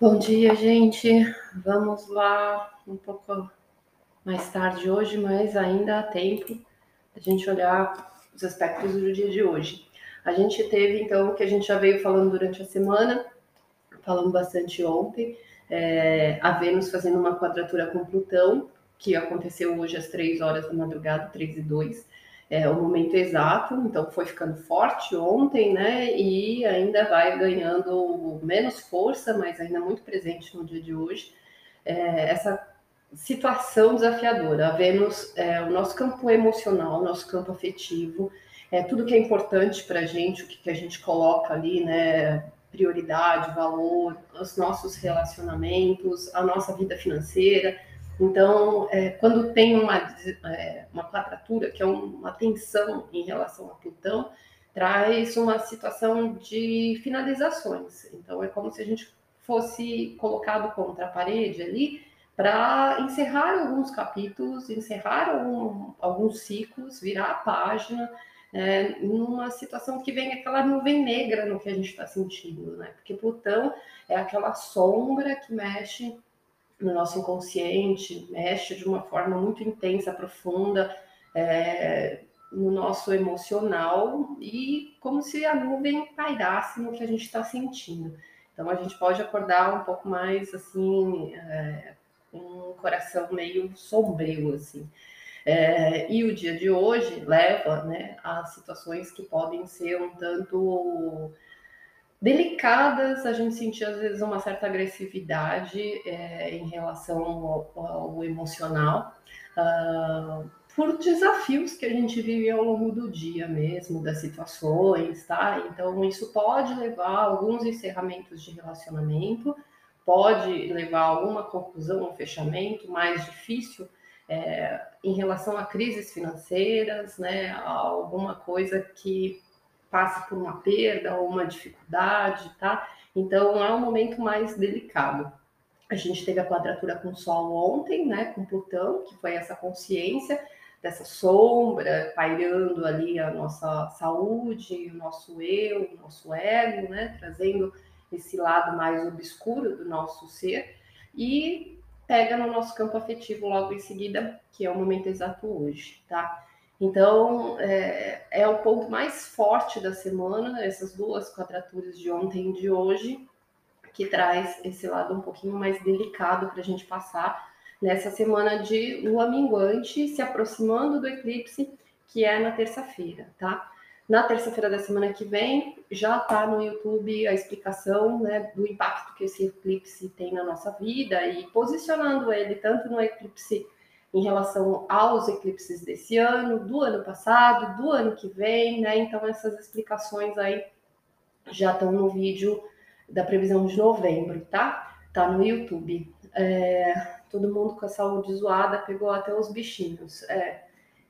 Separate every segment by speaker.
Speaker 1: Bom dia, gente. Vamos lá um pouco mais tarde hoje, mas ainda há tempo da gente olhar os aspectos do dia de hoje. A gente teve, então, o que a gente já veio falando durante a semana, falando bastante ontem, é, a Vênus fazendo uma quadratura com Plutão, que aconteceu hoje às 3 horas da madrugada, 3 e 2 é, o momento exato, então foi ficando forte ontem, né? E ainda vai ganhando menos força, mas ainda muito presente no dia de hoje. É, essa situação desafiadora. Vênus, é, o nosso campo emocional, o nosso campo afetivo, é tudo que é importante para a gente, o que, que a gente coloca ali, né? Prioridade, valor, os nossos relacionamentos, a nossa vida financeira então, é, quando tem uma, é, uma quadratura, que é uma tensão em relação a Plutão, traz uma situação de finalizações. Então, é como se a gente fosse colocado contra a parede ali para encerrar alguns capítulos, encerrar algum, alguns ciclos, virar a página, é, numa situação que vem aquela nuvem negra no que a gente está sentindo, né? Porque Plutão é aquela sombra que mexe no nosso inconsciente, mexe de uma forma muito intensa, profunda, é, no nosso emocional e como se a nuvem pairasse no que a gente está sentindo. Então a gente pode acordar um pouco mais assim, é, um coração meio sombrio assim. É, e o dia de hoje leva né, a situações que podem ser um tanto delicadas, a gente sentia às vezes uma certa agressividade é, em relação ao, ao emocional, uh, por desafios que a gente vive ao longo do dia mesmo, das situações, tá? Então, isso pode levar a alguns encerramentos de relacionamento, pode levar a alguma conclusão, um fechamento mais difícil é, em relação a crises financeiras, né? Alguma coisa que passa por uma perda ou uma dificuldade, tá? Então é um momento mais delicado. A gente teve a quadratura com o Sol ontem, né, com Plutão, que foi essa consciência dessa sombra pairando ali a nossa saúde, o nosso eu, o nosso ego, né, trazendo esse lado mais obscuro do nosso ser e pega no nosso campo afetivo logo em seguida, que é o momento exato hoje, tá? Então, é, é, o ponto mais forte da semana, essas duas quadraturas de ontem e de hoje, que traz esse lado um pouquinho mais delicado para a gente passar nessa semana de lua minguante, se aproximando do eclipse, que é na terça-feira, tá? Na terça-feira da semana que vem, já está no YouTube a explicação né, do impacto que esse eclipse tem na nossa vida e posicionando ele tanto no eclipse em relação aos eclipses desse ano, do ano passado, do ano que vem, né? Então essas explicações aí já estão no vídeo da previsão de novembro, tá? Tá no YouTube. É, todo mundo com a saúde zoada pegou até os bichinhos. É,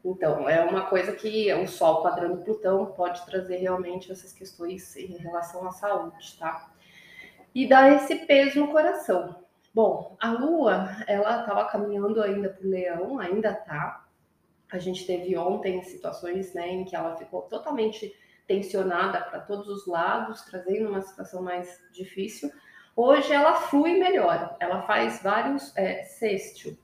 Speaker 1: então, é uma coisa que o Sol quadrando Plutão pode trazer realmente essas questões em relação à saúde, tá? E dá esse peso no coração. Bom, a Lua, ela estava caminhando ainda para o Leão, ainda tá. A gente teve ontem situações né, em que ela ficou totalmente tensionada para todos os lados, trazendo uma situação mais difícil. Hoje ela flui melhor, ela faz vários é, sextil.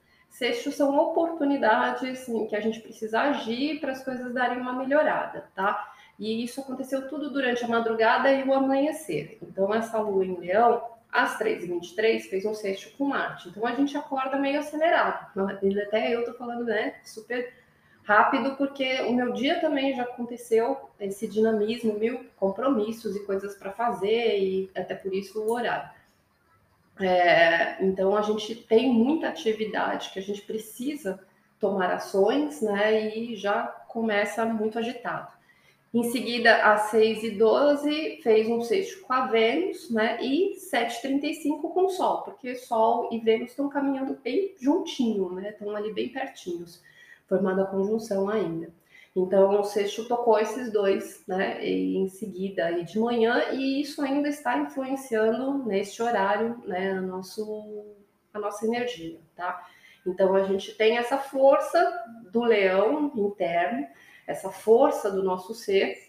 Speaker 1: São oportunidades em que a gente precisa agir para as coisas darem uma melhorada, tá? E isso aconteceu tudo durante a madrugada e o amanhecer. Então, essa lua em leão, às 3h23, fez um sexto com Marte. Então a gente acorda meio acelerado. Até eu tô falando, né, super rápido, porque o meu dia também já aconteceu esse dinamismo, mil compromissos e coisas para fazer, e até por isso o horário. É, então a gente tem muita atividade que a gente precisa tomar ações, né? E já começa muito agitado. Em seguida, às 6 e 12 fez um sexto com a Vênus, né? E 7h35 com o Sol, porque Sol e Vênus estão caminhando bem juntinho, né? Estão ali bem pertinhos, formando a conjunção ainda. Então, o sexto tocou esses dois, né? E em seguida, e de manhã, e isso ainda está influenciando neste horário, né? A, nosso, a nossa energia, tá? Então, a gente tem essa força do leão interno essa força do nosso ser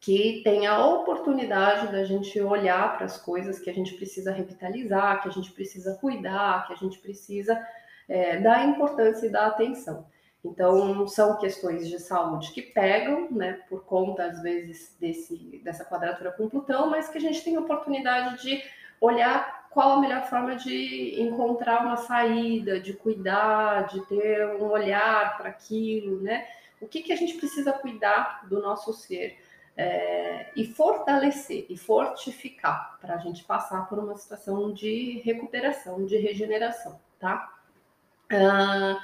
Speaker 1: que tem a oportunidade da gente olhar para as coisas que a gente precisa revitalizar, que a gente precisa cuidar, que a gente precisa é, dar importância e dar atenção. Então, são questões de saúde que pegam, né, por conta, às vezes, desse, dessa quadratura com Plutão, mas que a gente tem a oportunidade de olhar qual a melhor forma de encontrar uma saída, de cuidar, de ter um olhar para aquilo, né? O que, que a gente precisa cuidar do nosso ser é, e fortalecer e fortificar para a gente passar por uma situação de recuperação, de regeneração, tá? Uh,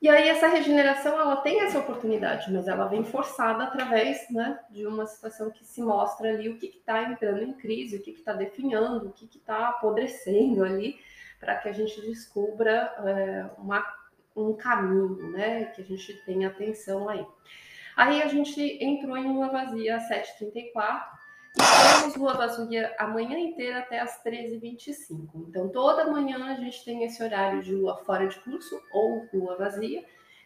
Speaker 1: e aí essa regeneração ela tem essa oportunidade, mas ela vem forçada através né, de uma situação que se mostra ali o que está entrando em crise, o que está definhando, o que está apodrecendo ali, para que a gente descubra é, uma, um caminho, né? Que a gente tenha atenção aí. Aí a gente entrou em uma vazia às 7h34 e temos lua vazia a manhã inteira até as 13h25. Então, toda manhã a gente tem esse horário de lua fora de curso ou lua vazia,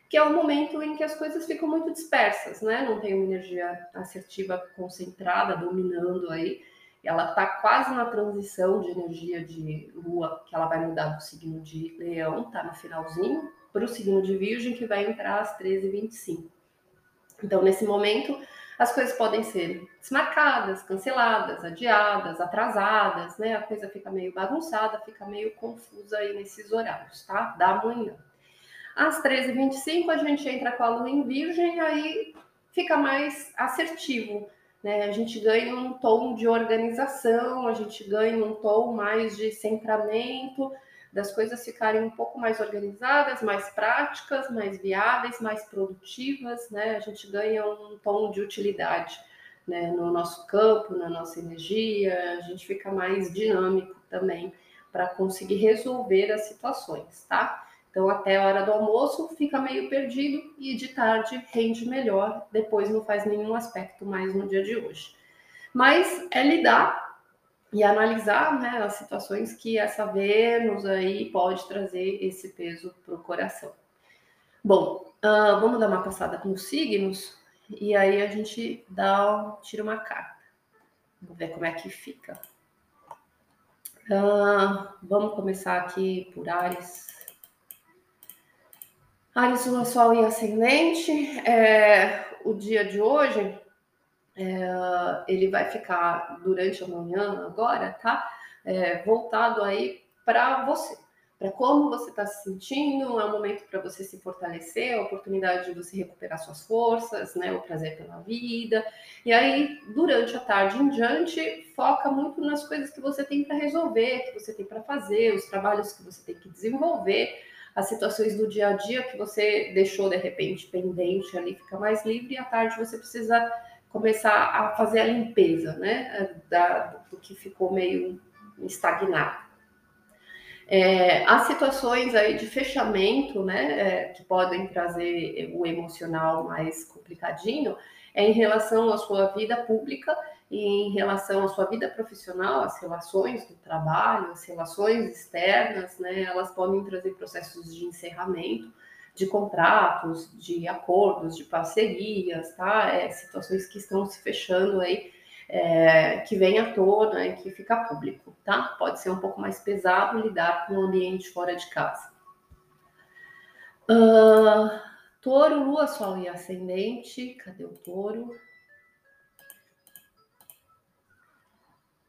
Speaker 1: que é o momento em que as coisas ficam muito dispersas, né? Não tem uma energia assertiva concentrada, dominando aí. Ela está quase na transição de energia de lua, que ela vai mudar do signo de leão, tá no finalzinho, para o signo de virgem, que vai entrar às 13h25. Então, nesse momento, as coisas podem ser desmarcadas, canceladas, adiadas, atrasadas, né? A coisa fica meio bagunçada, fica meio confusa aí nesses horários, tá? Da manhã. Às 13h25 a gente entra com a lua em virgem, aí fica mais assertivo, né? A gente ganha um tom de organização, a gente ganha um tom mais de centramento, das coisas ficarem um pouco mais organizadas, mais práticas, mais viáveis, mais produtivas, né? A gente ganha um tom de utilidade né? no nosso campo, na nossa energia, a gente fica mais dinâmico também para conseguir resolver as situações, tá? Então, até a hora do almoço fica meio perdido e de tarde rende melhor, depois não faz nenhum aspecto mais no dia de hoje. Mas é lidar e analisar né, as situações que essa Vênus aí pode trazer esse peso para o coração. Bom, uh, vamos dar uma passada com os signos e aí a gente dá, tira uma carta. Vamos ver como é que fica. Uh, vamos começar aqui por Ares. Ares, Lua, Sol e Ascendente. É, o dia de hoje é, ele vai ficar durante a manhã agora, tá? É, voltado aí para você, para como você está se sentindo, é um momento para você se fortalecer, a oportunidade de você recuperar suas forças, né? O prazer pela vida. E aí, durante a tarde em diante, foca muito nas coisas que você tem para resolver, que você tem para fazer, os trabalhos que você tem que desenvolver as situações do dia a dia que você deixou de repente pendente ali fica mais livre e à tarde você precisa começar a fazer a limpeza, né, da, do que ficou meio estagnado. É, as situações aí de fechamento, né, é, que podem trazer o emocional mais complicadinho, é em relação à sua vida pública em relação à sua vida profissional, as relações do trabalho, as relações externas, né, elas podem trazer processos de encerramento de contratos, de acordos, de parcerias, tá? É, situações que estão se fechando aí, é, que vem à tona e que fica público, tá? Pode ser um pouco mais pesado lidar com o ambiente fora de casa. Uh, touro, lua, sol e ascendente. Cadê o touro?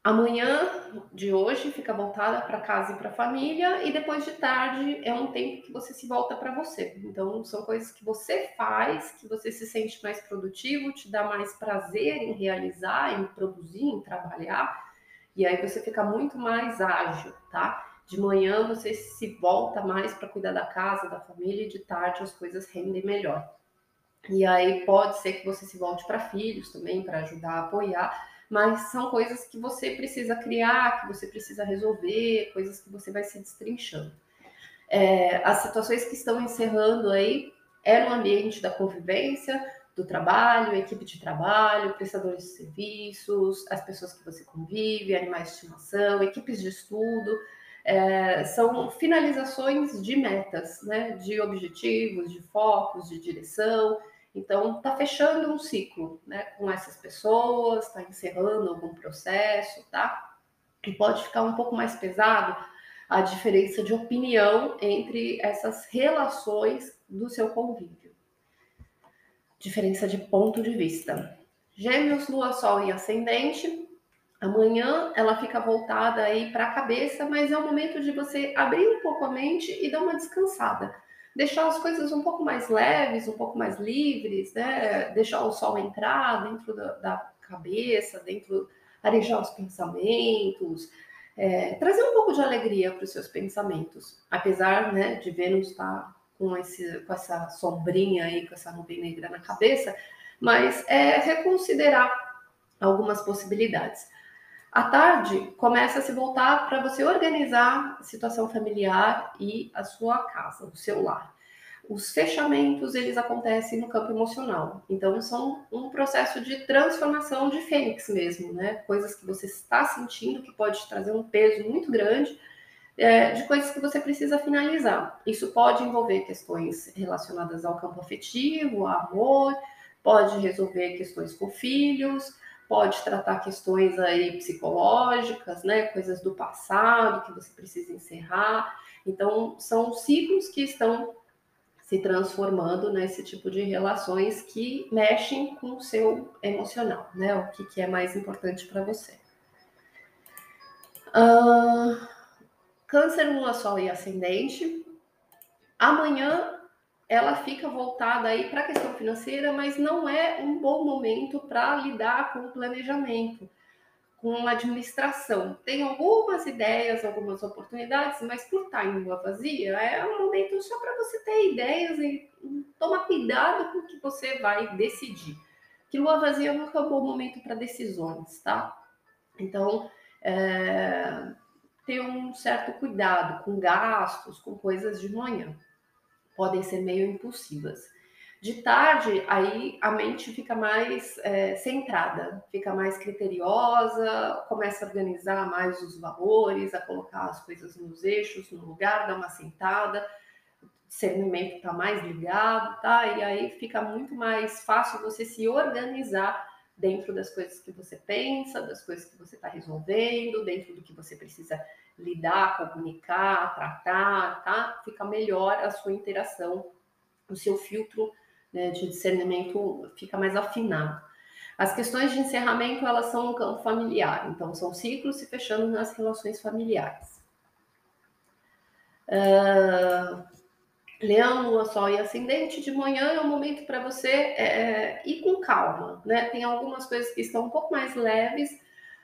Speaker 1: Amanhã de hoje fica voltada para casa e para a família, e depois de tarde é um tempo que você se volta para você. Então, são coisas que você faz, que você se sente mais produtivo, te dá mais prazer em realizar, em produzir, em trabalhar, e aí você fica muito mais ágil, tá? De manhã você se volta mais para cuidar da casa, da família, e de tarde as coisas rendem melhor. E aí pode ser que você se volte para filhos também, para ajudar apoiar mas são coisas que você precisa criar, que você precisa resolver, coisas que você vai se destrinchando. É, as situações que estão encerrando aí é no ambiente da convivência, do trabalho, equipe de trabalho, prestadores de serviços, as pessoas que você convive, animais de estimação, equipes de estudo. É, são finalizações de metas, né, de objetivos, de focos, de direção. Então, está fechando um ciclo né, com essas pessoas, está encerrando algum processo, tá? E pode ficar um pouco mais pesado a diferença de opinião entre essas relações do seu convívio. Diferença de ponto de vista. Gêmeos, Lua, Sol e Ascendente. Amanhã ela fica voltada aí para a cabeça, mas é o momento de você abrir um pouco a mente e dar uma descansada deixar as coisas um pouco mais leves, um pouco mais livres, né? Deixar o sol entrar dentro da, da cabeça, dentro, arejar os pensamentos, é, trazer um pouco de alegria para os seus pensamentos, apesar né, de Vênus estar tá com, esse, com essa sombrinha aí, com essa nuvem negra na cabeça, mas é reconsiderar algumas possibilidades. À tarde, começa a se voltar para você organizar a situação familiar e a sua casa, o seu lar. Os fechamentos, eles acontecem no campo emocional. Então, são um processo de transformação de fênix mesmo, né? Coisas que você está sentindo que pode trazer um peso muito grande, é, de coisas que você precisa finalizar. Isso pode envolver questões relacionadas ao campo afetivo, amor, pode resolver questões com filhos, pode tratar questões aí psicológicas, né, coisas do passado que você precisa encerrar. Então, são ciclos que estão se transformando nesse tipo de relações que mexem com o seu emocional, né? O que, que é mais importante para você. Uh, câncer, lua, sol e ascendente. Amanhã ela fica voltada aí para a questão financeira, mas não é um bom momento para lidar com o planejamento, com a administração. Tem algumas ideias, algumas oportunidades, mas por estar em lua vazia, é um momento só para você ter ideias e tomar cuidado com o que você vai decidir. Que lua vazia não é um bom momento para decisões, tá? Então, é, ter um certo cuidado com gastos, com coisas de manhã podem ser meio impulsivas. De tarde, aí a mente fica mais é, centrada, fica mais criteriosa, começa a organizar mais os valores, a colocar as coisas nos eixos, no lugar, dar uma sentada, o discernimento está mais ligado, tá? E aí fica muito mais fácil você se organizar dentro das coisas que você pensa, das coisas que você está resolvendo, dentro do que você precisa lidar, comunicar, tratar, tá? Fica melhor a sua interação, o seu filtro né, de discernimento fica mais afinado. As questões de encerramento, elas são no campo familiar, então são ciclos se fechando nas relações familiares. Uh, Leão, Lua, Sol e Ascendente, de manhã é um momento para você é, ir com calma, né? Tem algumas coisas que estão um pouco mais leves,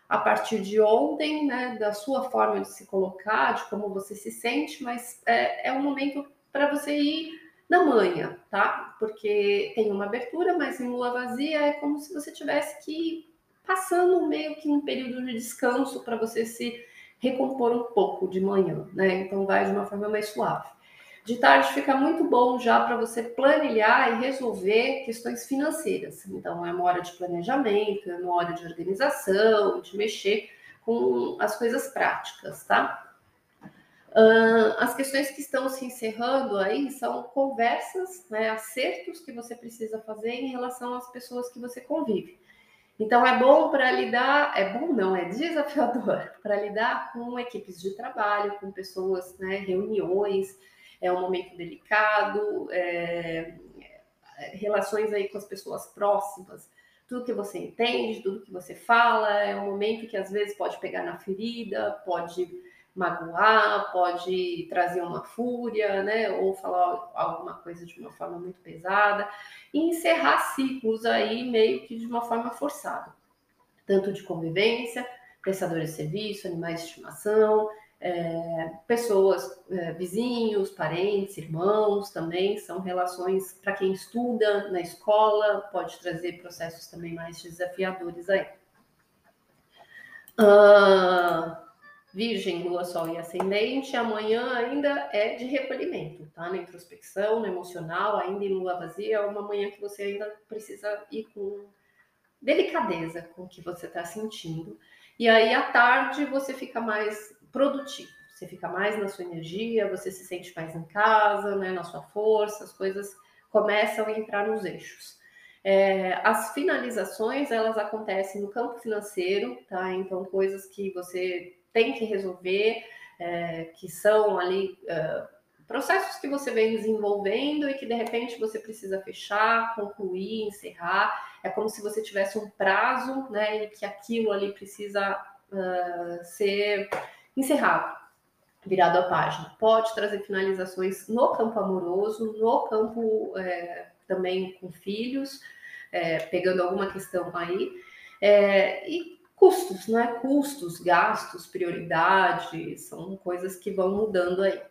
Speaker 1: a partir de ontem, né, da sua forma de se colocar, de como você se sente, mas é, é um momento para você ir na manhã, tá? Porque tem uma abertura, mas em lua vazia é como se você tivesse que ir passando meio que um período de descanso para você se recompor um pouco de manhã, né? Então vai de uma forma mais suave. De tarde fica muito bom já para você planilhar e resolver questões financeiras. Então, é uma hora de planejamento, é uma hora de organização, de mexer com as coisas práticas, tá? Uh, as questões que estão se encerrando aí são conversas, né, acertos que você precisa fazer em relação às pessoas que você convive. Então é bom para lidar, é bom não, é desafiador para lidar com equipes de trabalho, com pessoas, né, reuniões, é um momento delicado, é, relações aí com as pessoas próximas, tudo que você entende, tudo que você fala, é um momento que às vezes pode pegar na ferida, pode magoar, pode trazer uma fúria, né? Ou falar alguma coisa de uma forma muito pesada, e encerrar ciclos aí meio que de uma forma forçada, tanto de convivência, prestadores de serviço, animais de estimação, é, pessoas, é, vizinhos, parentes, irmãos também, são relações para quem estuda na escola, pode trazer processos também mais desafiadores aí. Uh, virgem, Lua, Sol e Ascendente, amanhã ainda é de recolhimento, tá? Na introspecção, no emocional, ainda em Lua vazia, é uma manhã que você ainda precisa ir com delicadeza com o que você está sentindo. E aí, à tarde, você fica mais produtivo. Você fica mais na sua energia, você se sente mais em casa, né, na sua força, as coisas começam a entrar nos eixos. É, as finalizações elas acontecem no campo financeiro, tá? Então coisas que você tem que resolver, é, que são ali é, processos que você vem desenvolvendo e que de repente você precisa fechar, concluir, encerrar. É como se você tivesse um prazo, né? E que aquilo ali precisa uh, ser encerrado, virado a página. Pode trazer finalizações no campo amoroso, no campo é, também com filhos, é, pegando alguma questão aí. É, e custos, né? Custos, gastos, prioridades, são coisas que vão mudando aí.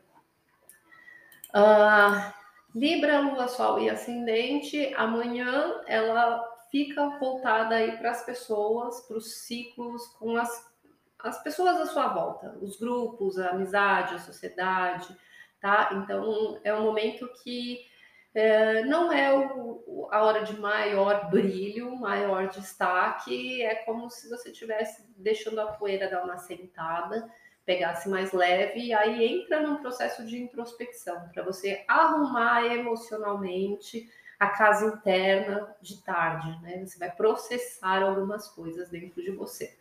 Speaker 1: Uh, Libra, Lua, Sol e Ascendente, amanhã ela fica voltada aí para as pessoas, para os ciclos com as, as pessoas à sua volta, os grupos, a amizade, a sociedade, tá? Então é um momento que é, não é o, a hora de maior brilho, maior destaque, é como se você estivesse deixando a poeira dar uma sentada, pegasse mais leve, e aí entra num processo de introspecção, para você arrumar emocionalmente a casa interna de tarde, né? Você vai processar algumas coisas dentro de você.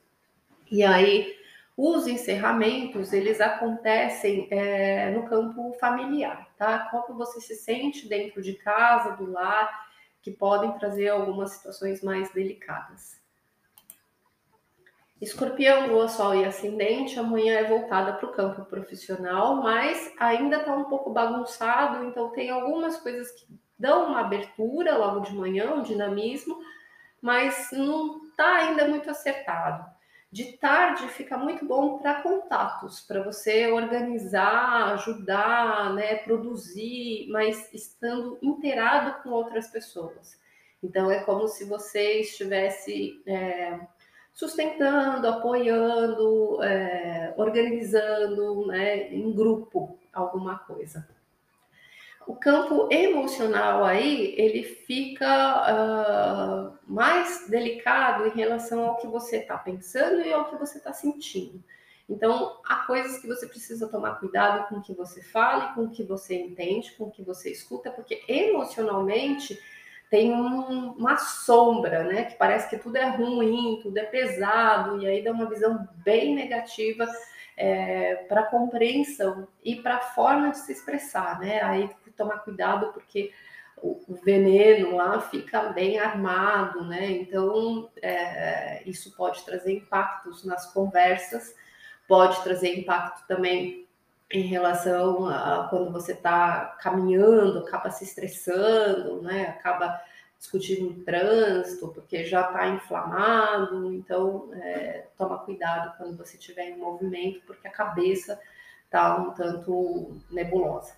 Speaker 1: E aí os encerramentos, eles acontecem é, no campo familiar, tá? Como você se sente dentro de casa, do lar, que podem trazer algumas situações mais delicadas. Escorpião, Lua, Sol e Ascendente, amanhã é voltada para o campo profissional, mas ainda está um pouco bagunçado, então tem algumas coisas que dão uma abertura logo de manhã, um dinamismo, mas não está ainda muito acertado. De tarde fica muito bom para contatos, para você organizar, ajudar, né, produzir, mas estando inteirado com outras pessoas. Então é como se você estivesse é, sustentando, apoiando, é, organizando, né, em grupo alguma coisa o campo emocional aí ele fica uh, mais delicado em relação ao que você está pensando e ao que você está sentindo. Então, há coisas que você precisa tomar cuidado com o que você fala, com o que você entende, com o que você escuta, porque emocionalmente tem um, uma sombra, né? Que parece que tudo é ruim, tudo é pesado, e aí dá uma visão bem negativa é, para compreensão e para a forma de se expressar, né? Aí tomar cuidado porque o, veneno lá fica bem armado, né? Então é, isso pode trazer impactos nas conversas, pode trazer impacto também em relação a quando você está caminhando, acaba se estressando, né? Acaba discutindo no trânsito, porque já está inflamado, então é, toma cuidado quando você estiver em movimento, porque a cabeça está um tanto nebulosa.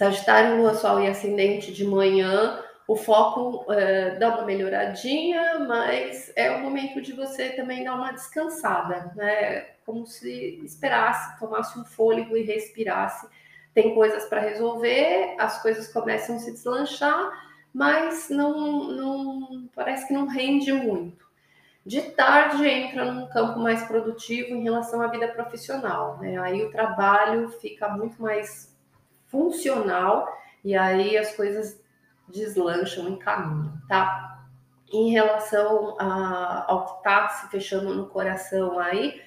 Speaker 1: Sagitário, Lua, Sol e Ascendente de manhã, o foco é, dá uma melhoradinha, mas é o momento de você também dar uma descansada, né? Como se esperasse, tomasse um fôlego e respirasse tem coisas para resolver, as coisas começam a se deslanchar, mas não, não parece que não rende muito. De tarde entra num campo mais produtivo em relação à vida profissional, né? Aí o trabalho fica muito mais funcional e aí as coisas deslancham em caminho, tá? Em relação a, ao que está se fechando no coração aí,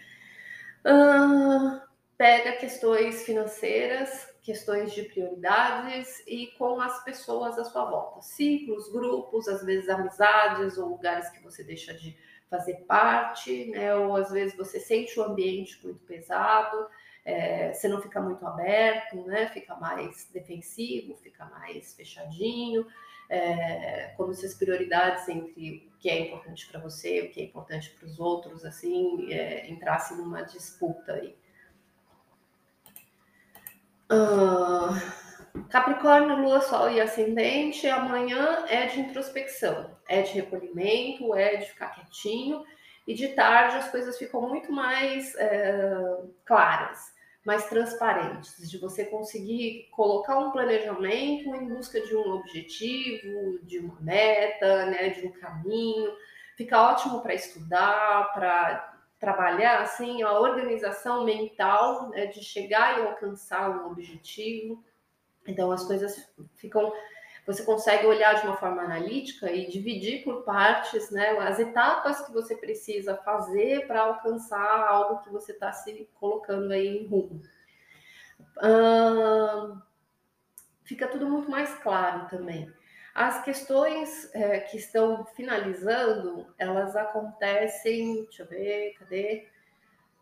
Speaker 1: uh, pega questões financeiras, questões de prioridades e com as pessoas à sua volta. Ciclos, grupos, às vezes amizades ou lugares que você deixa de fazer parte, né? Ou às vezes você sente o ambiente muito pesado, é, você não fica muito aberto, né? Fica mais defensivo, fica mais fechadinho. É, como se as prioridades entre o que é importante para você, o que é importante para os outros, assim, é, entrassem numa disputa aí. Uh, Capricórnio, Lua, Sol e Ascendente, amanhã é de introspecção, é de recolhimento, é de ficar quietinho, e de tarde as coisas ficam muito mais é, claras, mais transparentes, de você conseguir colocar um planejamento em busca de um objetivo, de uma meta, né, de um caminho. Fica ótimo para estudar, para trabalhar assim a organização mental né, de chegar e alcançar um objetivo. Então as coisas ficam você consegue olhar de uma forma analítica e dividir por partes né, as etapas que você precisa fazer para alcançar algo que você está se colocando aí em rumo. fica tudo muito mais claro também. As questões é, que estão finalizando, elas acontecem, deixa eu ver, cadê?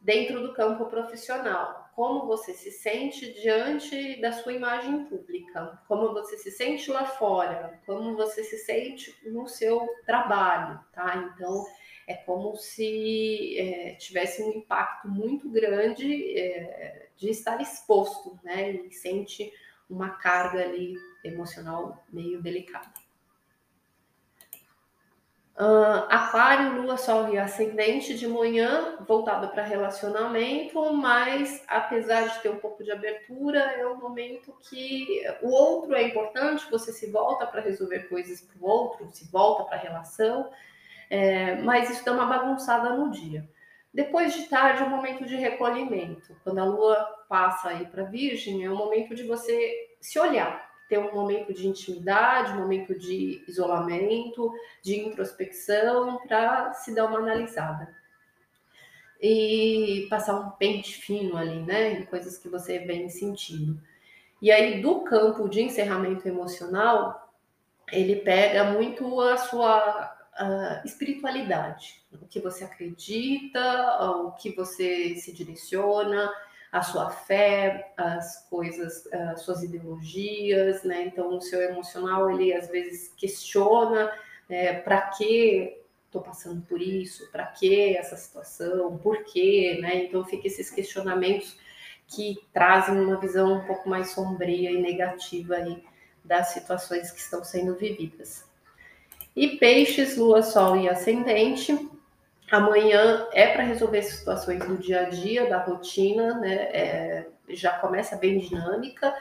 Speaker 1: Dentro do campo profissional. Como você se sente diante da sua imagem pública, como você se sente lá fora, como você se sente no seu trabalho, tá? Então, é como se é, tivesse um impacto muito grande é, de estar exposto, né? E sente uma carga ali emocional meio delicada. Uh, aquário, Lua, Sol e Ascendente de manhã, voltado para relacionamento, mas apesar de ter um pouco de abertura, é um momento que o outro é importante, você se volta para resolver coisas para o outro, se volta para a relação, é, mas isso dá uma bagunçada no dia. Depois de tarde é um momento de recolhimento. Quando a lua passa aí para Virgem, é um momento de você se olhar, ter um momento de intimidade, um momento de isolamento, de introspecção, para se dar uma analisada. E passar um pente fino ali, né? Em coisas que você vem sentindo. E aí, do campo de encerramento emocional, ele pega muito a sua a espiritualidade, o que você acredita, o que você se direciona, a sua fé, as coisas, as suas ideologias, né? Então, o seu emocional, ele às vezes questiona é, para que estou passando por isso, para que essa situação, por quê, né? Então, fica esses questionamentos que trazem uma visão um pouco mais sombria e negativa aí das situações que estão sendo vividas. E peixes, lua, sol e ascendente, Amanhã é para resolver situações do dia a dia, da rotina, né? É, já começa bem dinâmica,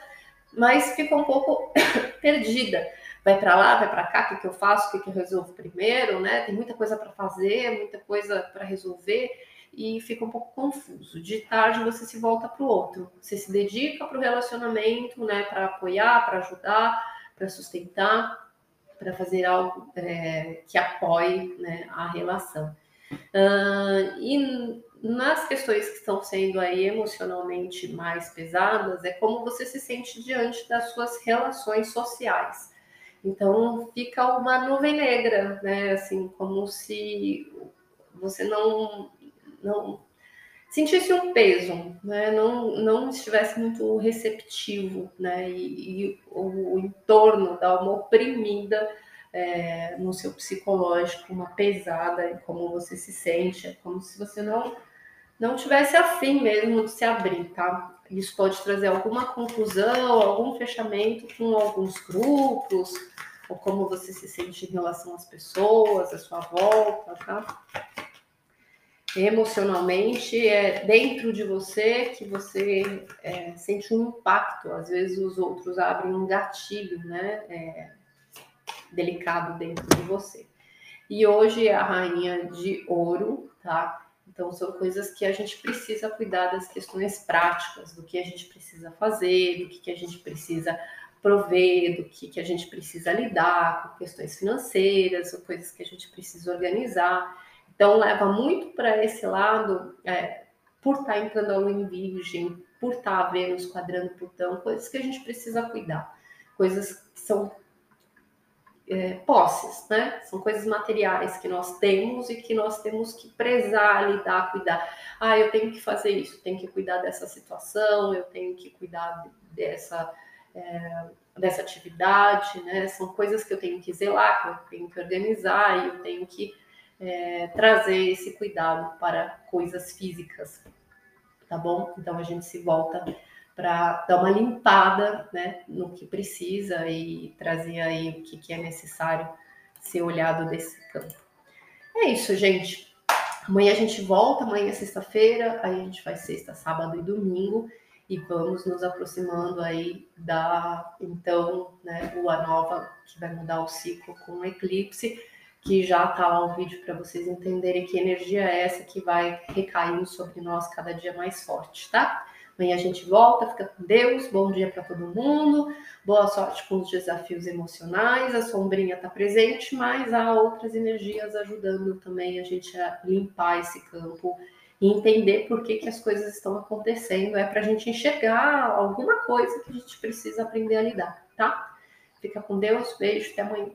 Speaker 1: mas fica um pouco perdida. Vai para lá, vai para cá, o que, que eu faço, o que, que eu resolvo primeiro, né? Tem muita coisa para fazer, muita coisa para resolver e fica um pouco confuso. De tarde você se volta para o outro, você se dedica para o relacionamento, né? Para apoiar, para ajudar, para sustentar, para fazer algo é, que apoie né, a relação. Uh, e nas questões que estão sendo aí emocionalmente mais pesadas, é como você se sente diante das suas relações sociais. Então fica uma nuvem negra, né? Assim, como se você não, não sentisse um peso, né? Não, não estivesse muito receptivo, né? E, e o, o entorno dá uma oprimida é, no seu psicológico, uma pesada em como você se sente, é como se você não não tivesse afim mesmo de se abrir, tá? Isso pode trazer alguma conclusão, algum fechamento com alguns grupos, ou como você se sente em relação às pessoas, à sua volta, tá? Emocionalmente, é dentro de você que você é, sente um impacto. Às vezes os outros abrem um gatilho, né? É, delicado dentro de você. E hoje é a rainha de ouro, tá? Então são coisas que a gente precisa cuidar das questões práticas, do que a gente precisa fazer, do que, que a gente precisa prover, do que, que a gente precisa lidar com questões financeiras, ou coisas que a gente precisa organizar. Então leva muito para esse lado, é, por estar tá entrando a lua em virgem, por estar tá Vênus quadrando Plutão, coisas que a gente precisa cuidar, coisas que são é, posses, né? São coisas materiais que nós temos e que nós temos que prezar, lidar, cuidar. Ah, eu tenho que fazer isso, tenho que cuidar dessa situação, eu tenho que cuidar dessa, é, dessa atividade, né? São coisas que eu tenho que zelar, que eu tenho que organizar e eu tenho que é, trazer esse cuidado para coisas físicas, tá bom? Então a gente se volta para dar uma limpada né, no que precisa e trazer aí o que, que é necessário ser olhado desse campo. É isso, gente. Amanhã a gente volta, amanhã é sexta-feira, aí a gente faz sexta, sábado e domingo e vamos nos aproximando aí da então né, lua nova que vai mudar o ciclo com o eclipse, que já tá lá o vídeo para vocês entenderem que energia é essa que vai recaindo sobre nós cada dia mais forte, tá? Amanhã a gente volta, fica com Deus. Bom dia para todo mundo. Boa sorte com os desafios emocionais. A sombrinha está presente, mas há outras energias ajudando também a gente a limpar esse campo e entender por que, que as coisas estão acontecendo. É para a gente enxergar alguma coisa que a gente precisa aprender a lidar, tá? Fica com Deus. Beijo. Até amanhã.